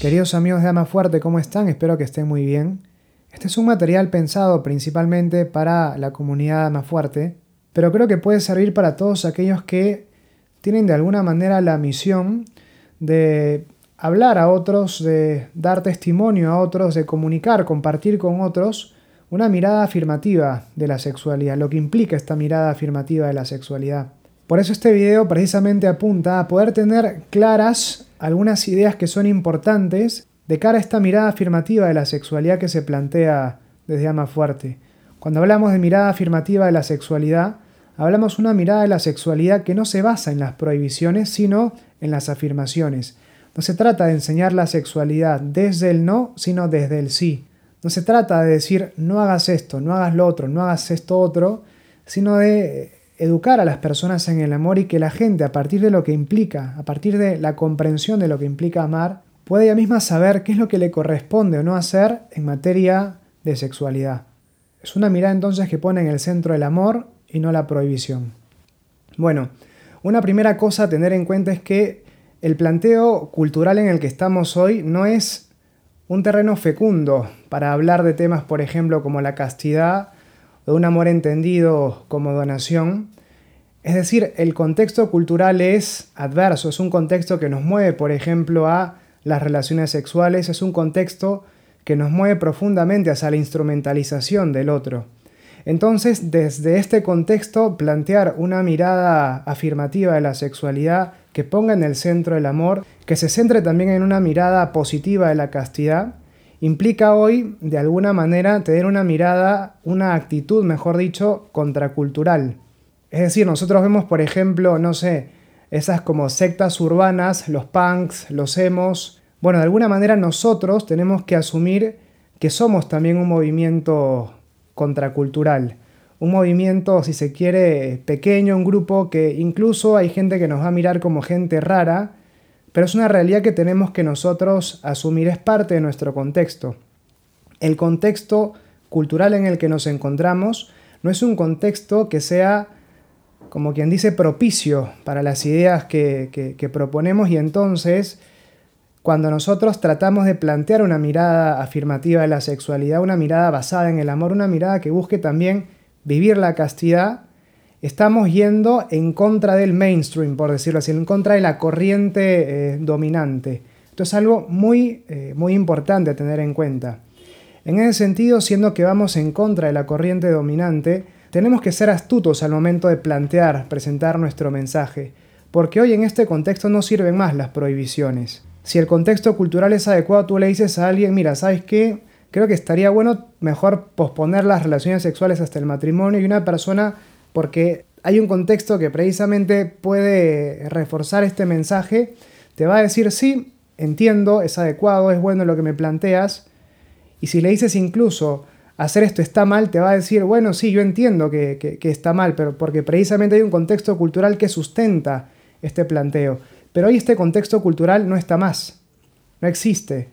Queridos amigos de Ama Fuerte, ¿cómo están? Espero que estén muy bien. Este es un material pensado principalmente para la comunidad Ama Fuerte, pero creo que puede servir para todos aquellos que tienen de alguna manera la misión de hablar a otros, de dar testimonio a otros, de comunicar, compartir con otros una mirada afirmativa de la sexualidad, lo que implica esta mirada afirmativa de la sexualidad. Por eso este video precisamente apunta a poder tener claras algunas ideas que son importantes de cara a esta mirada afirmativa de la sexualidad que se plantea desde Ama Fuerte. Cuando hablamos de mirada afirmativa de la sexualidad, hablamos una mirada de la sexualidad que no se basa en las prohibiciones, sino en las afirmaciones. No se trata de enseñar la sexualidad desde el no, sino desde el sí. No se trata de decir no hagas esto, no hagas lo otro, no hagas esto otro, sino de educar a las personas en el amor y que la gente, a partir de lo que implica, a partir de la comprensión de lo que implica amar, pueda ella misma saber qué es lo que le corresponde o no hacer en materia de sexualidad. Es una mirada entonces que pone en el centro el amor y no la prohibición. Bueno, una primera cosa a tener en cuenta es que el planteo cultural en el que estamos hoy no es un terreno fecundo para hablar de temas, por ejemplo, como la castidad de un amor entendido como donación. Es decir, el contexto cultural es adverso, es un contexto que nos mueve, por ejemplo, a las relaciones sexuales, es un contexto que nos mueve profundamente hacia la instrumentalización del otro. Entonces, desde este contexto, plantear una mirada afirmativa de la sexualidad que ponga en el centro el amor, que se centre también en una mirada positiva de la castidad, implica hoy, de alguna manera, tener una mirada, una actitud, mejor dicho, contracultural. Es decir, nosotros vemos, por ejemplo, no sé, esas como sectas urbanas, los punks, los emos. Bueno, de alguna manera nosotros tenemos que asumir que somos también un movimiento contracultural. Un movimiento, si se quiere, pequeño, un grupo que incluso hay gente que nos va a mirar como gente rara, pero es una realidad que tenemos que nosotros asumir, es parte de nuestro contexto. El contexto cultural en el que nos encontramos no es un contexto que sea, como quien dice, propicio para las ideas que, que proponemos y entonces cuando nosotros tratamos de plantear una mirada afirmativa de la sexualidad, una mirada basada en el amor, una mirada que busque también vivir la castidad, estamos yendo en contra del mainstream, por decirlo así, en contra de la corriente eh, dominante. Esto es algo muy, eh, muy importante a tener en cuenta. En ese sentido, siendo que vamos en contra de la corriente dominante, tenemos que ser astutos al momento de plantear, presentar nuestro mensaje, porque hoy en este contexto no sirven más las prohibiciones. Si el contexto cultural es adecuado, tú le dices a alguien, mira, ¿sabes qué? Creo que estaría bueno mejor posponer las relaciones sexuales hasta el matrimonio y una persona porque hay un contexto que precisamente puede reforzar este mensaje, te va a decir, sí, entiendo, es adecuado, es bueno lo que me planteas, y si le dices incluso, hacer esto está mal, te va a decir, bueno, sí, yo entiendo que, está mal, pero porque precisamente hay un contexto cultural que sustenta este planteo. Pero hoy este contexto cultural no está más, no existe.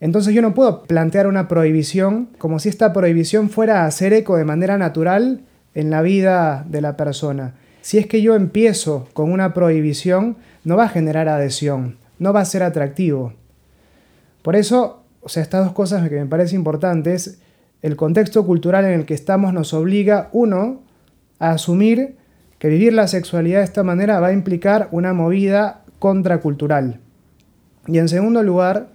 Entonces yo no puedo plantear una prohibición como si esta prohibición fuera a hacer eco de manera natural en la vida de la persona. Si es que yo empiezo con una prohibición, no va a generar adhesión, no va a ser atractivo. Por eso, o sea, estas dos cosas que me parecen importantes, el contexto cultural en el que estamos nos obliga, uno, a asumir que vivir la sexualidad de esta manera va a implicar una movida contracultural. Y en segundo lugar,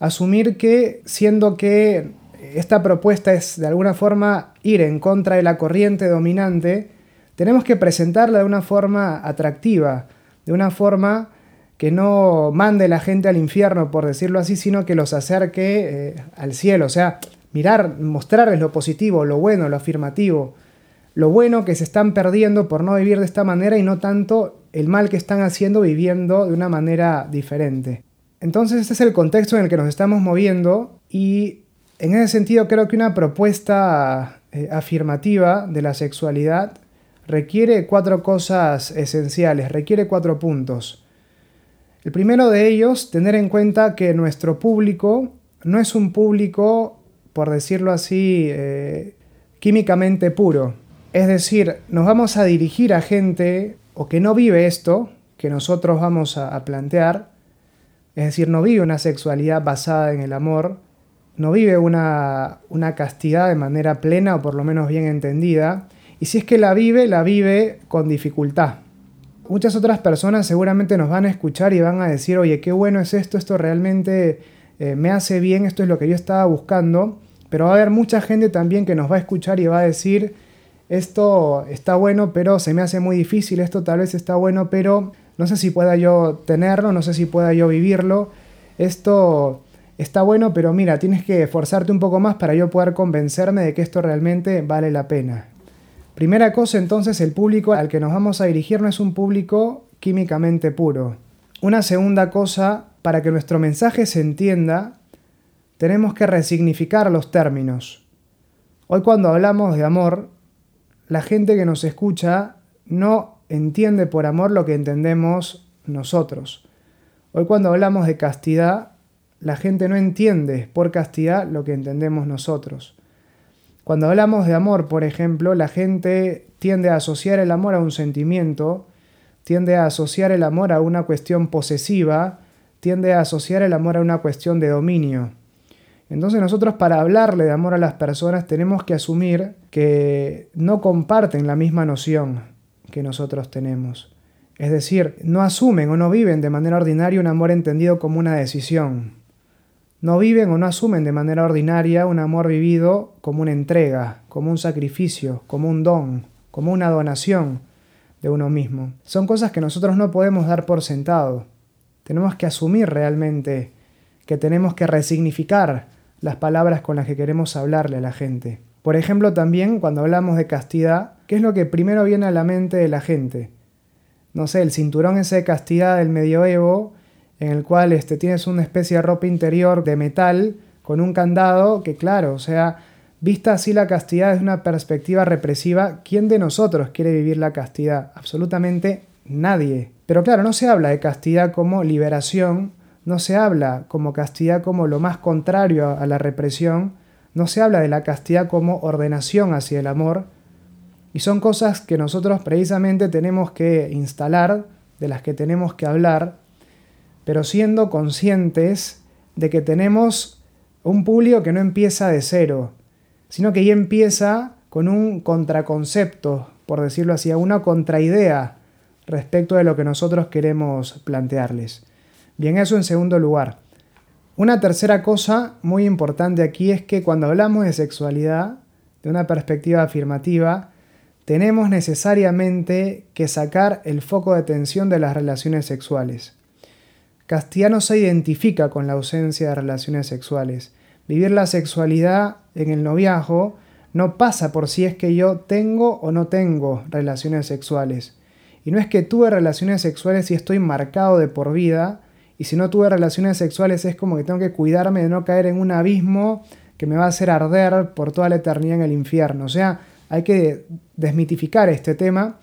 asumir que siendo que esta propuesta es de alguna forma ir en contra de la corriente dominante, tenemos que presentarla de una forma atractiva, de una forma que no mande la gente al infierno, por decirlo así, sino que los acerque eh, al cielo. O sea, mirar, mostrarles lo positivo, lo bueno, lo afirmativo, lo bueno que se están perdiendo por no vivir de esta manera y no tanto el mal que están haciendo viviendo de una manera diferente. Entonces, este es el contexto en el que nos estamos moviendo y en ese sentido, creo que una propuesta eh, afirmativa de la sexualidad requiere cuatro cosas esenciales, requiere cuatro puntos. El primero de ellos, tener en cuenta que nuestro público no es un público, por decirlo así, eh, químicamente puro. Es decir, nos vamos a dirigir a gente o que no vive esto que nosotros vamos a plantear, Es decir, no vive una sexualidad basada en el amor, no vive una, una castidad de manera plena o por lo menos bien entendida, y si es que la vive, la vive con dificultad. Muchas otras personas seguramente nos van a escuchar y van a decir, oye, qué bueno es esto, esto realmente eh, me hace bien, esto es lo que yo estaba buscando, pero va a haber mucha gente también que nos va a escuchar y va a decir, esto está bueno, pero se me hace muy difícil, esto tal vez está bueno, pero no sé si pueda yo tenerlo, no sé si pueda yo vivirlo, esto está bueno, pero mira, tienes que esforzarte un poco más para yo poder convencerme de que esto realmente vale la pena. Primera cosa entonces, el público al que nos vamos a dirigir no es un público químicamente puro. Una segunda cosa, para que nuestro mensaje se entienda, tenemos que resignificar los términos. Hoy cuando hablamos de amor, la gente que nos escucha no entiende por amor lo que entendemos nosotros. Hoy cuando hablamos de castidad, la gente no entiende por castidad lo que entendemos nosotros. Cuando hablamos de amor, por ejemplo, la gente tiende a asociar el amor a un sentimiento, tiende a asociar el amor a una cuestión posesiva, tiende a asociar el amor a una cuestión de dominio. Entonces nosotros para hablarle de amor a las personas tenemos que asumir que no comparten la misma noción que nosotros tenemos. Es decir, no asumen o no viven de manera ordinaria un amor entendido como una decisión. No viven o no asumen de manera ordinaria un amor vivido como una entrega, como un sacrificio, como un don, como una donación de uno mismo. Son cosas que nosotros no podemos dar por sentado. Tenemos que asumir realmente que tenemos que resignificar las palabras con las que queremos hablarle a la gente. Por ejemplo, también cuando hablamos de castidad, ¿qué es lo que primero viene a la mente de la gente? No sé, el cinturón ese de castidad del medioevo en el cual este, tienes una especie de ropa interior de metal con un candado que claro, o sea, vista así la castidad desde una perspectiva represiva, ¿quién de nosotros quiere vivir la castidad? Absolutamente nadie. Pero claro, no se habla de castidad como liberación, no se habla como castidad como lo más contrario a la represión, no se habla de la castidad como ordenación hacia el amor, y son cosas que nosotros precisamente tenemos que instalar, de las que tenemos que hablar, pero siendo conscientes de que tenemos un público que no empieza de cero, sino que ya empieza con un contraconcepto, por decirlo así, una contraidea respecto de lo que nosotros queremos plantearles. Bien, eso en segundo lugar. Una tercera cosa muy importante aquí es que cuando hablamos de sexualidad, de una perspectiva afirmativa, tenemos necesariamente que sacar el foco de atención de las relaciones sexuales. Castellano se identifica con la ausencia de relaciones sexuales. Vivir la sexualidad en el noviazgo no pasa por si es que yo tengo o no tengo relaciones sexuales. Y no es que tuve relaciones sexuales y estoy marcado de por vida, y si no tuve relaciones sexuales es como que tengo que cuidarme de no caer en un abismo que me va a hacer arder por toda la eternidad en el infierno. O sea, hay que desmitificar este tema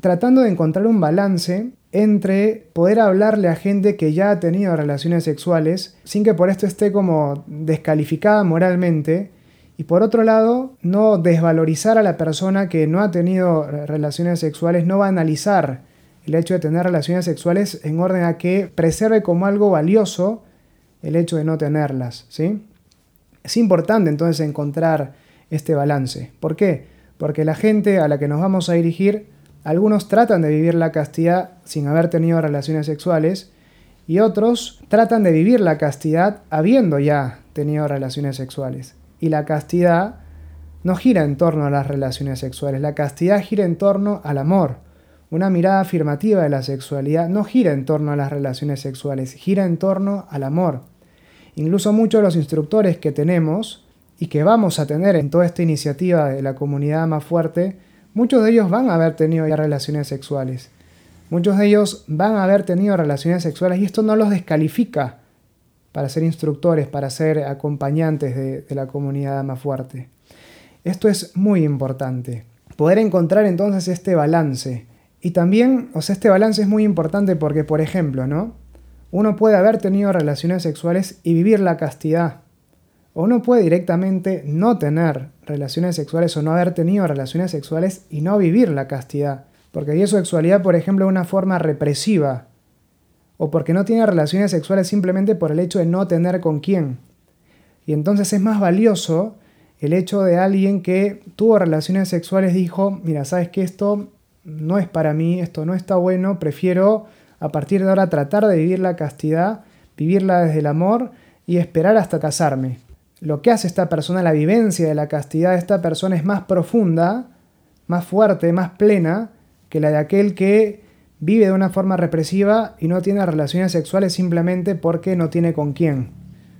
tratando de encontrar un balance entre poder hablarle a gente que ya ha tenido relaciones sexuales sin que por esto esté como descalificada moralmente y por otro lado no desvalorizar a la persona que no ha tenido relaciones sexuales, no va a analizar el hecho de tener relaciones sexuales en orden a que preserve como algo valioso el hecho de no tenerlas, ¿sí? Es importante entonces encontrar este balance. ¿Por qué? Porque la gente a la que nos vamos a dirigir algunos tratan de vivir la castidad sin haber tenido relaciones sexuales y otros tratan de vivir la castidad habiendo ya tenido relaciones sexuales. Y la castidad no gira en torno a las relaciones sexuales, la castidad gira en torno al amor. Una mirada afirmativa de la sexualidad no gira en torno a las relaciones sexuales, gira en torno al amor. Incluso muchos de los instructores que tenemos y que vamos a tener en toda esta iniciativa de la comunidad más fuerte, Muchos de ellos van a haber tenido ya relaciones sexuales. Muchos de ellos van a haber tenido relaciones sexuales y esto no los descalifica para ser instructores, para ser acompañantes de, la comunidad más fuerte. Esto es muy importante. Poder encontrar entonces este balance. Y también, o sea, este balance es muy importante porque, por ejemplo, ¿no? Uno puede haber tenido relaciones sexuales y vivir la castidad. O uno puede directamente no tener relaciones sexuales o no haber tenido relaciones sexuales y no vivir la castidad. Porque la sexualidad, por ejemplo, es una forma represiva o porque no tiene relaciones sexuales simplemente por el hecho de no tener con quién. Y entonces es más valioso el hecho de alguien que tuvo relaciones sexuales dijo, mira, sabes que esto no es para mí, esto no está bueno, prefiero a partir de ahora tratar de vivir la castidad, vivirla desde el amor y esperar hasta casarme. Lo que hace esta persona, la vivencia de la castidad de esta persona es más profunda, más fuerte, más plena que la de aquel que vive de una forma represiva y no tiene relaciones sexuales simplemente porque no tiene con quién.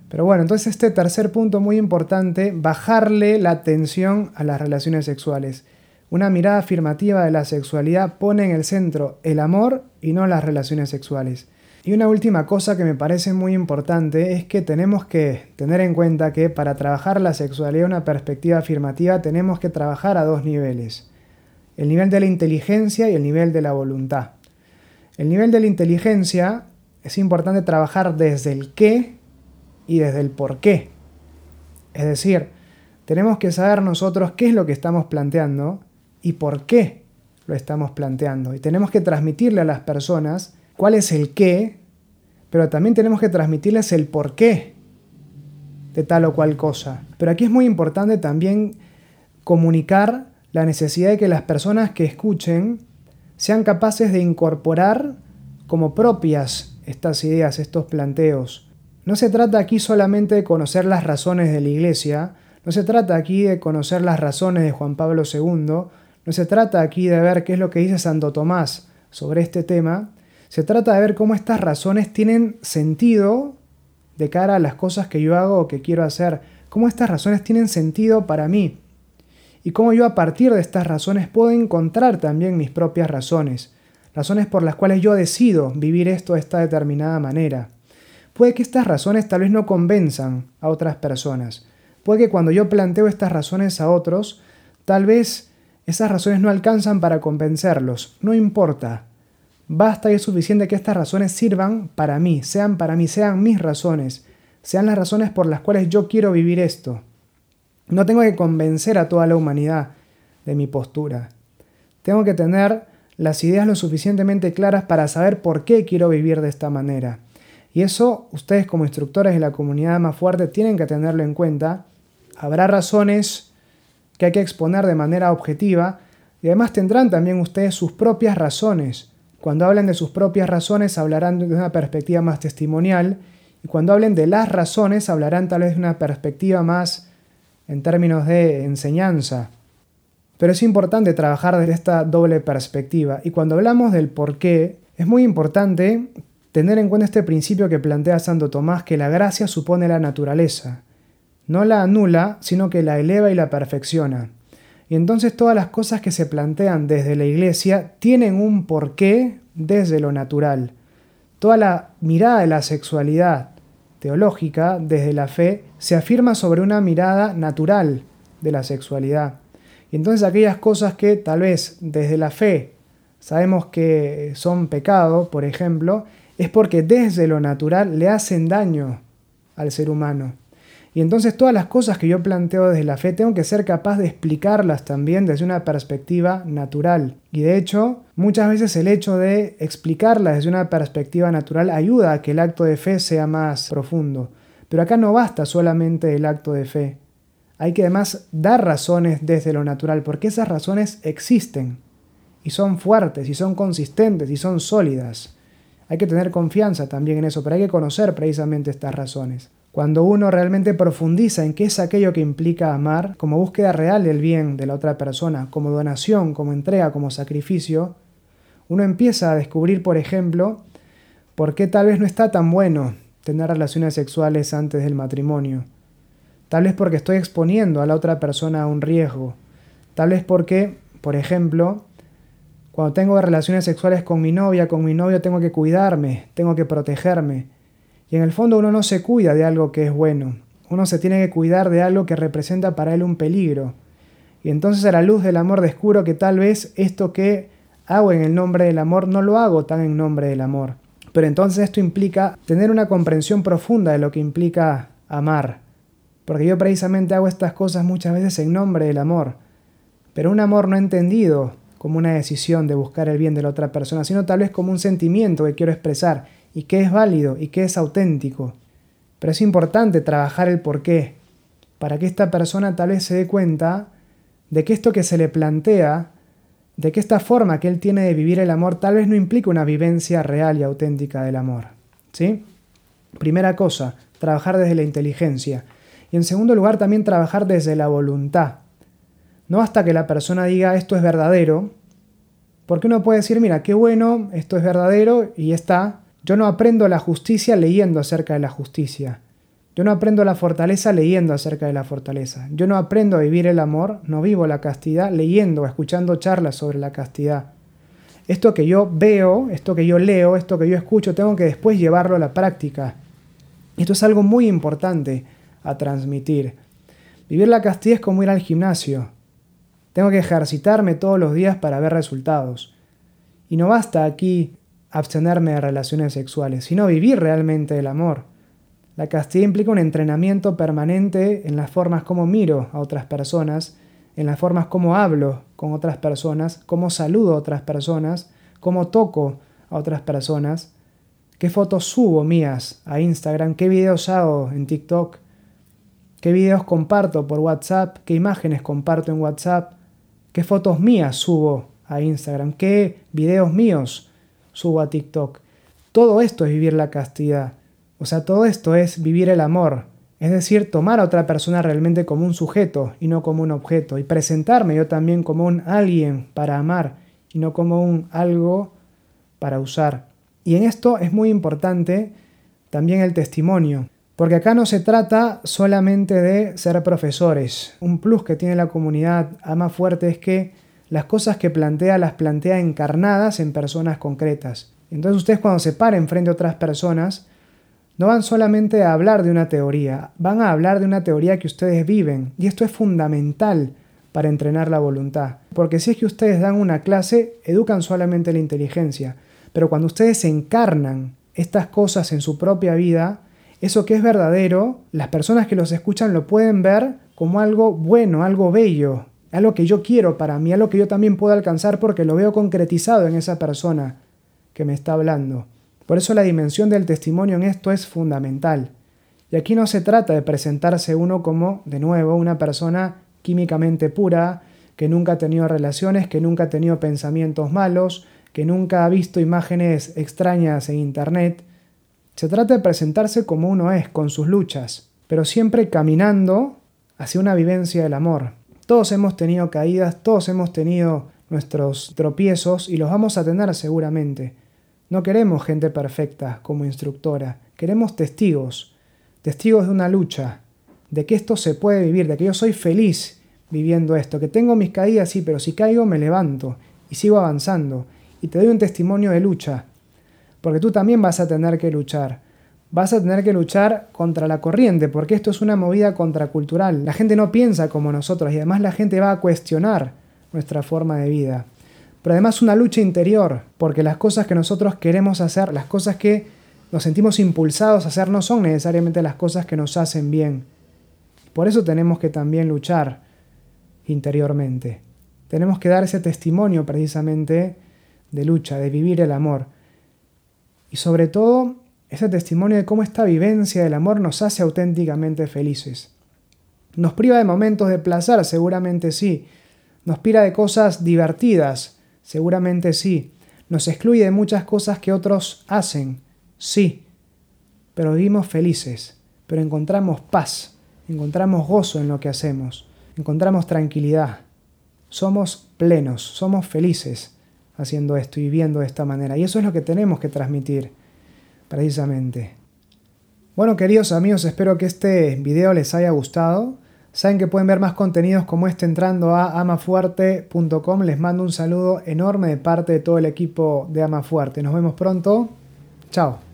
Pero bueno, entonces este tercer punto muy importante, bajarle la atención a las relaciones sexuales. Una mirada afirmativa de la sexualidad pone en el centro el amor y no las relaciones sexuales. Y una última cosa que me parece muy importante es que tenemos que tener en cuenta que para trabajar la sexualidad una perspectiva afirmativa tenemos que trabajar a dos niveles. El nivel de la inteligencia y el nivel de la voluntad. El nivel de la inteligencia es importante trabajar desde el qué y desde el por qué. Es decir, tenemos que saber nosotros qué es lo que estamos planteando y por qué lo estamos planteando. Y tenemos que transmitirle a las personas cuál es el qué, pero también tenemos que transmitirles el por qué de tal o cual cosa. Pero aquí es muy importante también comunicar la necesidad de que las personas que escuchen sean capaces de incorporar como propias estas ideas, estos planteos. No se trata aquí solamente de conocer las razones de la Iglesia, no se trata aquí de conocer las razones de Juan Pablo II, no se trata aquí de ver qué es lo que dice Santo Tomás sobre este tema, se trata de ver cómo estas razones tienen sentido de cara a las cosas que yo hago o que quiero hacer, cómo estas razones tienen sentido para mí y cómo yo a partir de estas razones puedo encontrar también mis propias razones, razones por las cuales yo decido vivir esto de esta determinada manera. Puede que estas razones tal vez no convenzan a otras personas. Puede que cuando yo planteo estas razones a otros, tal vez esas razones no alcanzan para convencerlos. No importa. Basta y es suficiente que estas razones sirvan para mí, sean para mí, sean mis razones, sean las razones por las cuales yo quiero vivir esto. No tengo que convencer a toda la humanidad de mi postura. Tengo que tener las ideas lo suficientemente claras para saber por qué quiero vivir de esta manera. Y eso ustedes como instructores de la comunidad más fuerte tienen que tenerlo en cuenta. Habrá razones que hay que exponer de manera objetiva y además tendrán también ustedes sus propias razones. Cuando hablen de sus propias razones hablarán de una perspectiva más testimonial y cuando hablen de las razones hablarán tal vez de una perspectiva más en términos de enseñanza. Pero es importante trabajar desde esta doble perspectiva y cuando hablamos del por qué es muy importante tener en cuenta este principio que plantea Santo Tomás, que la gracia supone la naturaleza. No la anula, sino que la eleva y la perfecciona. Y entonces todas las cosas que se plantean desde la iglesia tienen un porqué desde lo natural. Toda la mirada de la sexualidad teológica desde la fe se afirma sobre una mirada natural de la sexualidad. Y entonces aquellas cosas que tal vez desde la fe sabemos que son pecado, por ejemplo, es porque desde lo natural le hacen daño al ser humano. Y entonces todas las cosas que yo planteo desde la fe tengo que ser capaz de explicarlas también desde una perspectiva natural. Y de hecho, muchas veces el hecho de explicarlas desde una perspectiva natural ayuda a que el acto de fe sea más profundo. Pero acá no basta solamente el acto de fe. Hay que además dar razones desde lo natural, porque esas razones existen. Y son fuertes, y son consistentes, y son sólidas. Hay que tener confianza también en eso, pero hay que conocer precisamente estas razones. Cuando uno realmente profundiza en qué es aquello que implica amar, como búsqueda real del bien de la otra persona, como donación, como entrega, como sacrificio, uno empieza a descubrir, por ejemplo, por qué tal vez no está tan bueno tener relaciones sexuales antes del matrimonio. Tal vez porque estoy exponiendo a la otra persona a un riesgo. Tal vez porque, por ejemplo, cuando tengo relaciones sexuales con mi novia, con mi novio, tengo que cuidarme, tengo que protegerme. Y en el fondo uno no se cuida de algo que es bueno. Uno se tiene que cuidar de algo que representa para él un peligro. Y entonces a la luz del amor descubro que tal vez esto que hago en el nombre del amor no lo hago tan en nombre del amor. Pero entonces esto implica tener una comprensión profunda de lo que implica amar. Porque yo precisamente hago estas cosas muchas veces en nombre del amor. Pero un amor no entendido como una decisión de buscar el bien de la otra persona, sino tal vez como un sentimiento que quiero expresar y qué es válido y qué es auténtico. Pero es importante trabajar el por qué, para que esta persona tal vez se dé cuenta de que esto que se le plantea, de que esta forma que él tiene de vivir el amor tal vez no implica una vivencia real y auténtica del amor. ¿Sí? Primera cosa, trabajar desde la inteligencia. Y en segundo lugar, también trabajar desde la voluntad. No hasta que la persona diga esto es verdadero, porque uno puede decir, mira, qué bueno, esto es verdadero y está. Yo no aprendo la justicia leyendo acerca de la justicia. Yo no aprendo la fortaleza leyendo acerca de la fortaleza. Yo no aprendo a vivir el amor, no vivo la castidad leyendo o escuchando charlas sobre la castidad. Esto que yo veo, esto que yo leo, esto que yo escucho, tengo que después llevarlo a la práctica. Esto es algo muy importante a transmitir. Vivir la castidad es como ir al gimnasio. Tengo que ejercitarme todos los días para ver resultados. Y no basta aquí abstenerme de relaciones sexuales, sino vivir realmente el amor. La castidad implica un entrenamiento permanente en las formas como miro a otras personas, en las formas como hablo con otras personas, cómo saludo a otras personas, cómo toco a otras personas, qué fotos subo mías a Instagram, qué videos hago en TikTok, qué videos comparto por WhatsApp, qué imágenes comparto en WhatsApp, qué fotos mías subo a Instagram, qué videos míos subo a TikTok. Todo esto es vivir la castidad. O sea, todo esto es vivir el amor, es decir, tomar a otra persona realmente como un sujeto y no como un objeto, y presentarme yo también como un alguien para amar y no como un algo para usar. Y en esto es muy importante también el testimonio, porque acá no se trata solamente de ser profesores. Un plus que tiene la comunidad Ama Fuerte es que las cosas que plantea las plantea encarnadas en personas concretas. Entonces ustedes cuando se paren frente a otras personas, no van solamente a hablar de una teoría, van a hablar de una teoría que ustedes viven. Y esto es fundamental para entrenar la voluntad. Porque si es que ustedes dan una clase, educan solamente la inteligencia. Pero cuando ustedes encarnan estas cosas en su propia vida, eso que es verdadero, las personas que los escuchan lo pueden ver como algo bueno, algo bello, algo que yo quiero para mí, algo que yo también puedo alcanzar porque lo veo concretizado en esa persona que me está hablando. Por eso la dimensión del testimonio en esto es fundamental. Y aquí no se trata de presentarse uno como, de nuevo, una persona químicamente pura, que nunca ha tenido relaciones, que nunca ha tenido pensamientos malos, que nunca ha visto imágenes extrañas en Internet. Se trata de presentarse como uno es, con sus luchas, pero siempre caminando hacia una vivencia del amor. Todos hemos tenido caídas, todos hemos tenido nuestros tropiezos y los vamos a tener seguramente. No queremos gente perfecta como instructora, queremos testigos, testigos de una lucha, de que esto se puede vivir, de que yo soy feliz viviendo esto, que tengo mis caídas, sí, pero si caigo me levanto y sigo avanzando y te doy un testimonio de lucha, porque tú también vas a tener que luchar. Vas a tener que luchar contra la corriente, porque esto es una movida contracultural. La gente no piensa como nosotros y además la gente va a cuestionar nuestra forma de vida pero además una lucha interior, porque las cosas que nosotros queremos hacer, las cosas que nos sentimos impulsados a hacer no son necesariamente las cosas que nos hacen bien. Por eso tenemos que también luchar interiormente. Tenemos que dar ese testimonio precisamente de lucha, de vivir el amor. Y sobre todo, ese testimonio de cómo esta vivencia del amor nos hace auténticamente felices. ¿Nos priva de momentos de placer? Seguramente sí. ¿Nos priva de cosas divertidas? Seguramente sí. Nos excluye de muchas cosas que otros hacen. Sí. Pero vivimos felices. Pero encontramos paz. Encontramos gozo en lo que hacemos. Encontramos tranquilidad. Somos plenos. Somos felices haciendo esto y viviendo de esta manera. Y eso es lo que tenemos que transmitir, precisamente. Bueno, queridos amigos, espero que este video les haya gustado. Saben que pueden ver más contenidos como este entrando a amafuerte.com. Les mando un saludo enorme de parte de todo el equipo de Amafuerte. Nos vemos pronto. Chao.